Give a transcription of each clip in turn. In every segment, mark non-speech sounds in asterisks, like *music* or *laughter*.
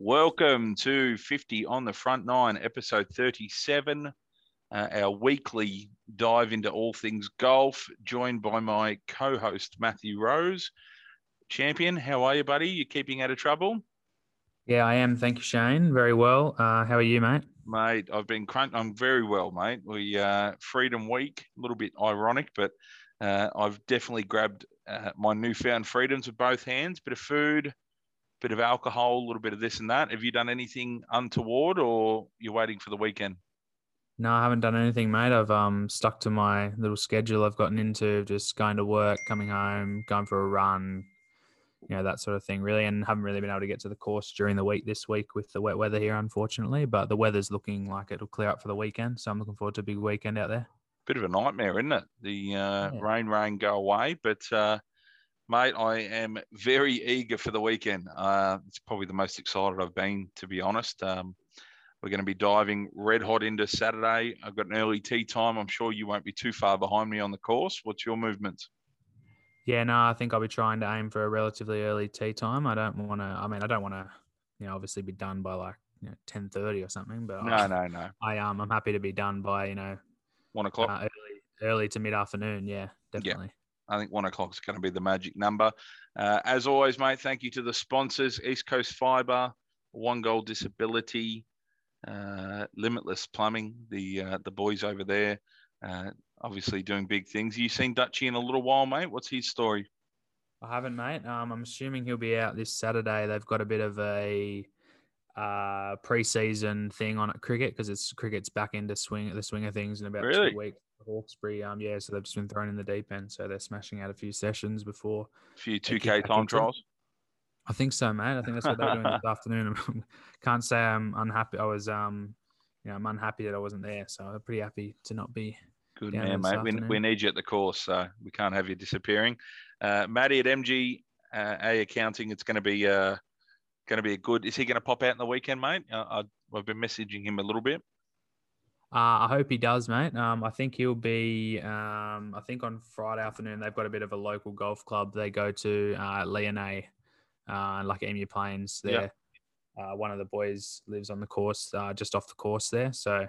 Welcome to 50 on the Front Nine, episode 37, uh, our weekly dive into all things golf, joined by my co host, Matthew Rose. Champion, how are you, buddy? You keeping out of trouble? Yeah, I am. Thank you, Shane. Very well. Uh, how are you, mate? Mate, I've been crunch. I'm very well, mate. We uh, Freedom Week, a little bit ironic, but uh, I've definitely grabbed uh, my newfound freedoms with both hands. Bit of food, bit of alcohol, a little bit of this and that. Have you done anything untoward, or you're waiting for the weekend? No, I haven't done anything, mate. I've um stuck to my little schedule I've gotten into, just going to work, coming home, going for a run, you know that sort of thing, really. And haven't really been able to get to the course during the week this week with the wet weather here, unfortunately. But the weather's looking like it'll clear up for the weekend, so I'm looking forward to a big weekend out there. Bit of a nightmare, isn't it? The uh, yeah. rain, rain, go away, but. Uh, Mate, I am very eager for the weekend. Uh, it's probably the most excited I've been, to be honest. Um, we're going to be diving red hot into Saturday. I've got an early tee time. I'm sure you won't be too far behind me on the course. What's your movement? Yeah, no, I think I'll be trying to aim for a relatively early tee time. I don't want to. I mean, I don't want to, you know, obviously be done by like you know ten thirty or something. But no, I, no, no. I um, I'm happy to be done by you know one o'clock, uh, early, early to mid afternoon. Yeah, definitely. Yeah. I think one o'clock is going to be the magic number. Uh, as always, mate, thank you to the sponsors East Coast Fibre, One Goal Disability, uh, Limitless Plumbing, the uh, the boys over there, uh, obviously doing big things. You seen Dutchy in a little while, mate? What's his story? I haven't, mate. Um, I'm assuming he'll be out this Saturday. They've got a bit of a uh, preseason thing on at cricket because it's cricket's back into swing the swing of things in about really? two weeks. Hawkesbury, um, yeah, so they've just been thrown in the deep end, so they're smashing out a few sessions before a few two K time trials. I think so, mate. I think that's what they're doing this *laughs* afternoon. *laughs* Can't say I'm unhappy. I was, um, you know, I'm unhappy that I wasn't there, so I'm pretty happy to not be. Good man, mate. We, we need you at the course, so we can't have you disappearing. Uh, Matty at MG uh, A Accounting, it's going to be uh, going to be a good. Is he going to pop out in the weekend, mate? Uh, I, I've been messaging him a little bit. Uh, I hope he does, mate. Um, I think he'll be. Um, I think on Friday afternoon they've got a bit of a local golf club they go to, uh, Leonay, uh, like Emu Plains. There, uh, one of the boys lives on the course, uh, just off the course there. So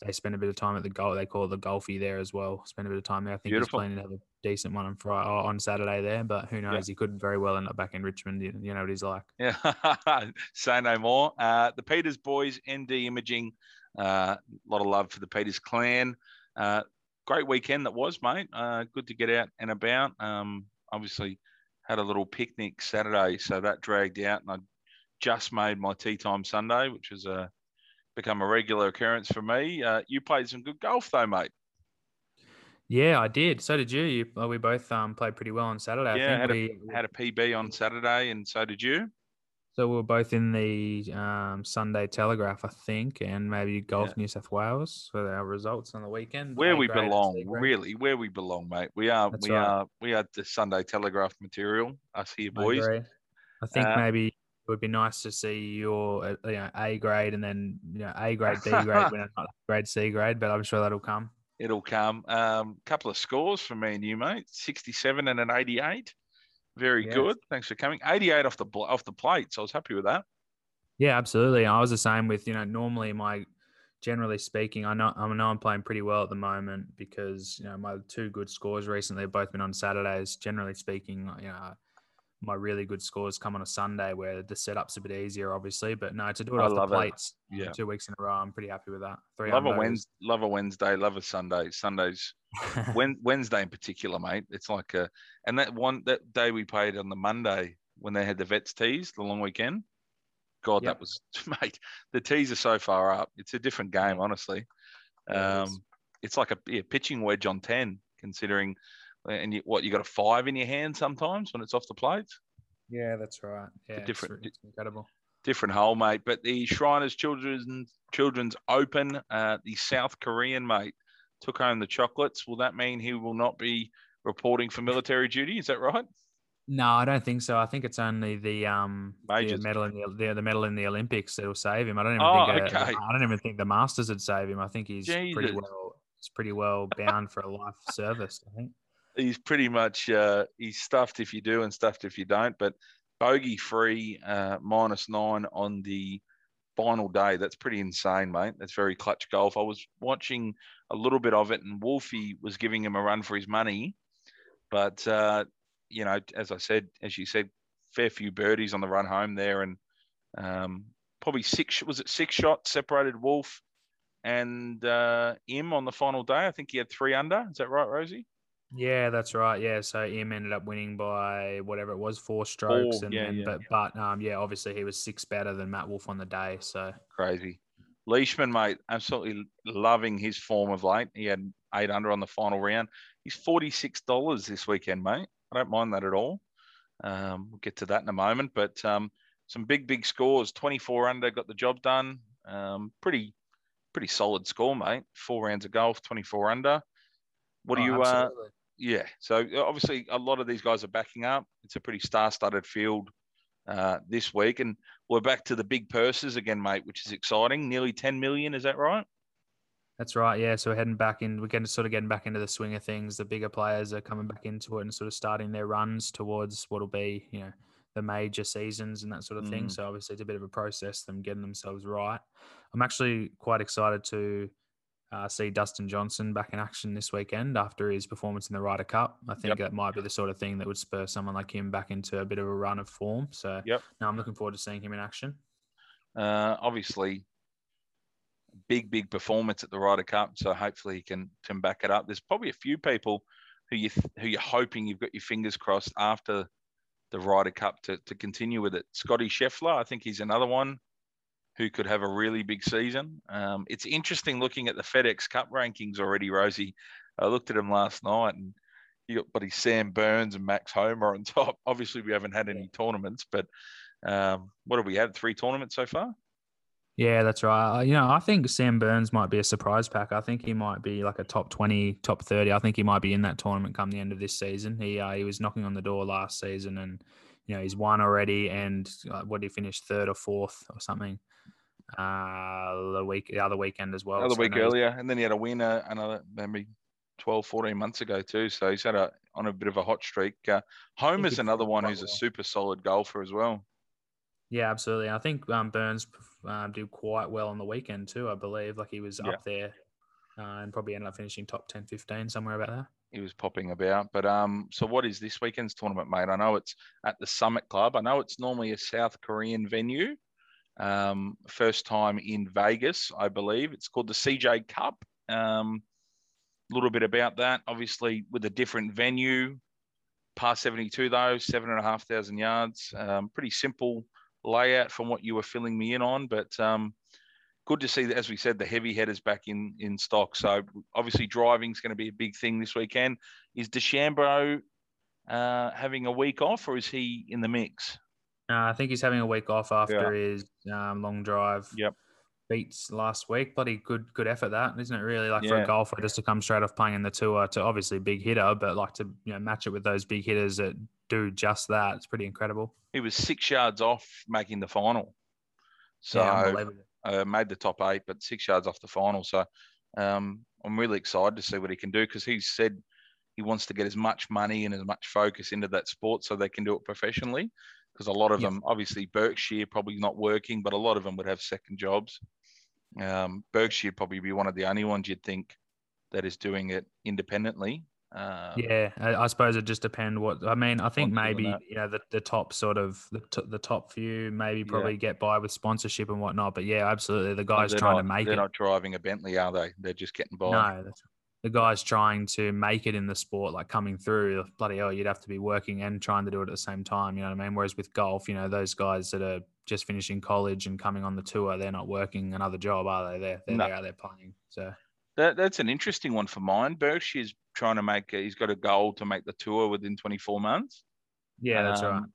they spend a bit of time at the golf. They call it the golfy there as well. Spend a bit of time there. I think Beautiful. he's planning to have a decent one on Friday on Saturday there, but who knows? Yeah. He could very well end up back in Richmond. You, you know what he's like. Yeah, *laughs* say no more. Uh, the Peters boys, ND Imaging a uh, lot of love for the Peters clan. Uh, great weekend that was, mate. Uh, good to get out and about. Um, obviously, had a little picnic Saturday, so that dragged out, and I just made my tee time Sunday, which has become a regular occurrence for me. Uh, you played some good golf, though, mate. Yeah, I did. So did you. you we both um, played pretty well on Saturday. Yeah, had, we... a, had a PB on Saturday, and so did you. So we were both in the um, Sunday Telegraph, I think, and maybe Golf yeah. New South Wales for our results on the weekend. Where we belong, really, where we belong, mate. We are, That's we right. are, we are the Sunday Telegraph material. Us here, boys. I, I think uh, maybe it would be nice to see your uh, you know, A grade and then you know A grade, D grade, *laughs* not grade C grade, but I'm sure that'll come. It'll come. A um, couple of scores for me and you, mate. Sixty-seven and an eighty-eight. Very yes. good. Thanks for coming. 88 off the off the plate, so I was happy with that. Yeah, absolutely. I was the same with you know normally my generally speaking, I know I know I'm playing pretty well at the moment because you know my two good scores recently have both been on Saturdays. Generally speaking, you know my really good scores come on a Sunday where the setup's a bit easier, obviously. But no, to do it I off the plates, it. yeah, two weeks in a row, I'm pretty happy with that. Three love a Wednesday, love a Wednesday, love a Sunday. Sundays, *laughs* Wednesday in particular, mate. It's like a, and that one that day we played on the Monday when they had the vets tees, the long weekend. God, yep. that was *laughs* mate. The tees are so far up. It's a different game, honestly. Um, it's like a yeah, pitching wedge on ten, considering and you, what you got a five in your hand sometimes when it's off the plates. Yeah, that's right. Yeah, different, it's, incredible. Different hole, mate. But the Shriners Children's Children's Open, uh, the South Korean mate took home the chocolates. Will that mean he will not be reporting for military duty? Is that right? No, I don't think so. I think it's only the um the medal in the, the, the medal in the Olympics that will save him. I don't even oh, think okay. a, I don't even think the Masters would save him. I think he's Jesus. pretty well he's pretty well bound for a life service. I think he's pretty much uh, he's stuffed if you do and stuffed if you don't. But bogey free, uh, minus nine on the final day. That's pretty insane, mate. That's very clutch golf. I was watching a little bit of it, and Wolfie was giving him a run for his money. But, uh, you know, as I said, as you said, fair few birdies on the run home there, and um, probably six, was it six shots separated Wolff and uh, Im on the final day? I think he had three under. Is that right, Rosie? Yeah, that's right. Yeah, so Im ended up winning by whatever it was, four strokes, Four, and yeah, then yeah. but but um yeah, obviously he was six better than Matt Wolff on the day. So Crazy. Leishman, mate, absolutely loving his form of late. He had eight under on the final round. He's $46 this weekend, mate. I don't mind that at all. Um, we'll get to that in a moment. But um, some big, big scores. 24 under, got the job done. Um, pretty, pretty solid score, mate. Four rounds of golf, 24 under. What do Oh, you, uh, absolutely. Yeah. So uh, obviously, a lot of these guys are backing up. It's a pretty star-studded field uh, this week, and we're back to the big purses again, mate, which is exciting. Nearly 10 million, is that right? That's right. Yeah. So we're heading back in. We're getting sort of getting back into the swing of things. The bigger players are coming back into it and sort of starting their runs towards what'll be, you know, the major seasons and that sort of thing. Mm. So obviously it's a bit of a process them getting themselves right. I'm actually quite excited to uh, see Dustin Johnson back in action this weekend after his performance in the Ryder Cup. I think that might be the sort of thing that would spur someone like him back into a bit of a run of form. So Yep. no, I'm looking forward to seeing him in action. Uh, obviously, big, big performance at the Ryder Cup. So hopefully he can, can back it up. There's probably a few people who you who you're hoping you've got your fingers crossed after the Ryder Cup to, to continue with it. Scotty Scheffler, I think he's another one who could have a really big season. Um, it's interesting looking at the FedEx Cup rankings already, Rosie. I looked at them last night and you got buddy Sam Burns and Max Homa on *laughs* top. Obviously, we haven't had any tournaments, but um, what have we had? Three tournaments so far? Yeah, that's right. You know, I think Sam Burns might be a surprise pack. I think he might be like a top 20, top 30. I think he might be in that tournament come the end of this season. He uh, he was knocking on the door last season and, you know, he's won already. And uh, what did he finish third or fourth or something uh, the week, the other weekend as well. Another So, week earlier, and then he had a winner another maybe 12, 14 months ago too. So he's had a on a bit of a hot streak. Uh, Homa's he another one who's a super solid golfer as well. Yeah, absolutely. I think um, Burns um, did quite well on the weekend too, I believe. Like he was Yeah. up there uh, and probably ended up finishing top 10, 15, somewhere about that. He was popping about. But um, so what is this weekend's tournament, mate? I know it's at the Summit Club. I know it's normally a South Korean venue. Um, first time in Vegas, I believe. It's called the CJ Cup. Um, a little bit about that. Obviously, with a different venue, par 72 though, seven and a half thousand yards. Um, pretty simple layout from what you were filling me in on, but um, good to see that, as we said, the heavy headers back in in stock. So obviously, driving is going to be a big thing this weekend. Is DeChambeau uh, having a week off, or is he in the mix? Uh, I think he's having a week off after his um, long drive. Yep. Beats last week. Bloody good, good effort that, isn't it? Really, like for a golfer just to come straight off playing in the tour to obviously big hitter, but like to you know match it with those big hitters that do just that. It's pretty incredible. He was six yards off making the final. So yeah, uh, made the top eight, but six yards off the final. So um, I'm really excited to see what he can do because he said he wants to get as much money and as much focus into that sport so they can do it professionally. Because a lot of Yeah. them, obviously, Berkshire probably not working, but a lot of them would have second jobs. Um, Berkshire probably be one of the only ones you'd think that is doing it independently. Um, Yeah, I, I suppose it just depend what I mean. I think maybe you know the, the top sort of the, t- the top few maybe probably get by with sponsorship and whatnot. But yeah, absolutely, the guys they're trying not, to make They're it. not driving a Bentley, are they? They're just getting by. No, that's, the guys trying to make it in the sport, like coming through, bloody hell, you'd have to be working and trying to do it at the same time. You know what I mean? Whereas with golf, you know, those guys that are just finishing college and coming on the tour, they're not working another job, are they? They're, they're No. there out there playing. So That, that's an interesting one for mine. Berkshire's trying to make. He's got a goal to make the tour within 24 months. yeah, that's right. Um,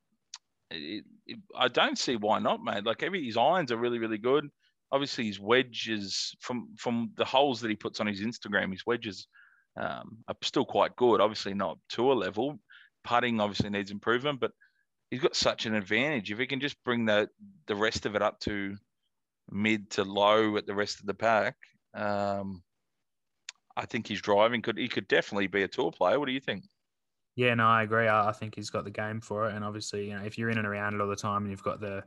It, it, I don't see why not, mate. Like every his irons are really, really good. Obviously, his wedges from from the holes that he puts on his Instagram, his wedges um, are still quite good. Obviously, not tour level. Putting obviously needs improvement, but he's got such an advantage. If he can just bring the the rest of it up to mid to low at the rest of the pack, um, I think his driving could he could definitely be a tour player. What do you think? Yeah, no, I agree. I, I think he's got the game for it, and obviously, you know, if you're in and around it all the time, and you've got the,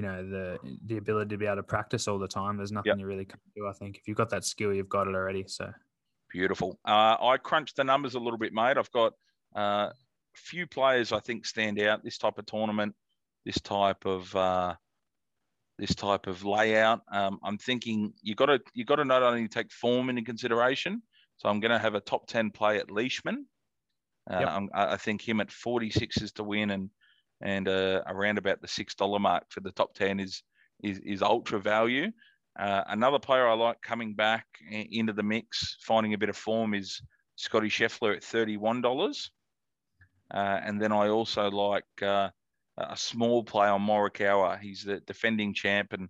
you know, the the ability to be able to practice all the time, there's nothing Yep. you really can't do. I think if you've got that skill, you've got it already. So Beautiful. Uh, I crunched the numbers a little bit, mate. I've got uh, a few players I think stand out this type of tournament, this type of uh, this type of layout. Um, I'm thinking you got to you got to not only take form into consideration. So I'm going to have a top ten play at Leishman. Uh, Yep. I think him at 46 is to win, and and uh, around about the six dollar mark for the top ten is is, is ultra value. Uh, another player I like coming back into the mix, finding a bit of form, is Scotty Scheffler at $31. Uh, and then I also like uh, a small play on Morikawa. He's the defending champ, and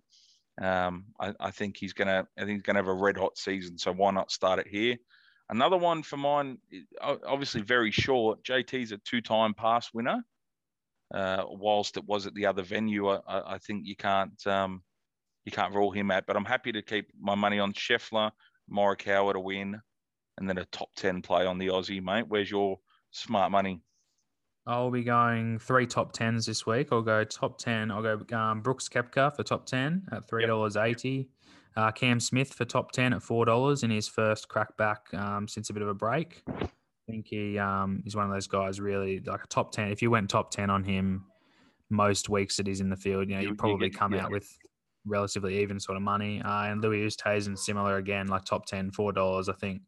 um, I, I think he's gonna. I think he's gonna have a red hot season. So why not start it here? Another one for mine, obviously very short. JT's a two-time pass winner. Uh, whilst it was at the other venue, I, I think you can't um, you can't rule him out. But I'm happy to keep my money on Scheffler, Morikawa to win, and then a top ten play on the Aussie, mate. Where's your smart money? I'll be going three top tens this week. I'll go top ten. I'll go um, Brooks Koepka for top ten at three dollars eighty. Uh, Cam Smith for top ten at four dollars in his first crack back um, since a bit of a break. I think he um, he's one of those guys really like a top ten. If you went top ten on him most weeks that he's in the field, you know You- you you probably get- come yeah. out with relatively even sort of money. Uh, and Louis Oosthuizen similar again, like top 10, four dollars. I think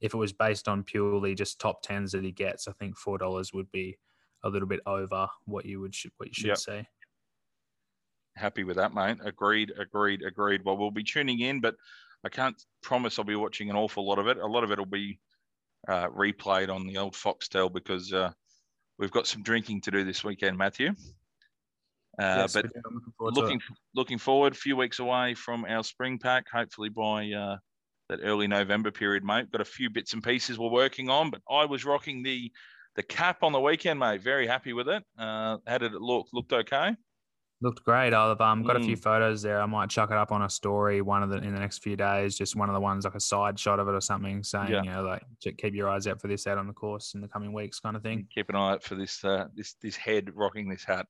if it was based on purely just top tens that he gets, I think four dollars would be a little bit over what you would what you should Yep. say. Happy with that, mate. Agreed, agreed, agreed. Well, we'll be tuning in, but I can't promise I'll be watching an awful lot of it. A lot of it will be uh, replayed on the old Foxtel because uh, we've got some drinking to do this weekend, Matthew. Uh, Yes, but we do. I'm looking forward looking looking forward, a few weeks away from our spring pack. Hopefully by uh, that early November period, mate. Got a few bits and pieces we're working on, but I was rocking the the cap on the weekend, mate. Very happy with it. Uh, how did it look? Looked okay. Looked great. I've um, got a few Mm. photos there. I might chuck it up on a story one of the in the next few days. Just one of the ones like a side shot of it or something, saying Yeah. you know like keep your eyes out for this out on the course in the coming weeks, kind of thing. Keep an eye out for this uh, this this head rocking this hat.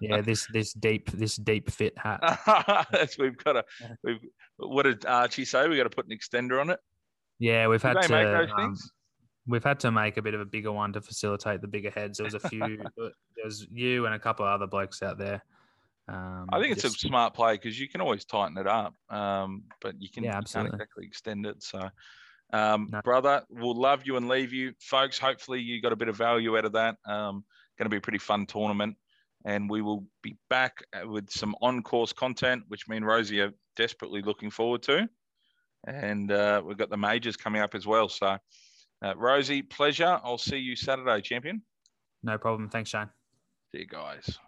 yeah, this this deep this deep fit hat. *laughs* That's we've got to. We've what did Archie say? We got to put an extender on it. Yeah, we've had to make those um, things? we've had to make a bit of a bigger one to facilitate the bigger heads. There was a few. *laughs* there was you and a couple of other blokes out there. Um, I think it's just- a smart play because you can always tighten it up, um, but you can Yeah, you can't exactly extend it. So, um, No. brother, we'll love you and leave you, folks. Hopefully, you got a bit of value out of that. Um, going to be a pretty fun tournament, and we will be back uh, with some on-course content, which me and Rosie are desperately looking forward to. And uh, we've got the majors coming up as well. So, uh, Rosie, pleasure. I'll see you Saturday, champion. no problem. Thanks, Shane. See you guys.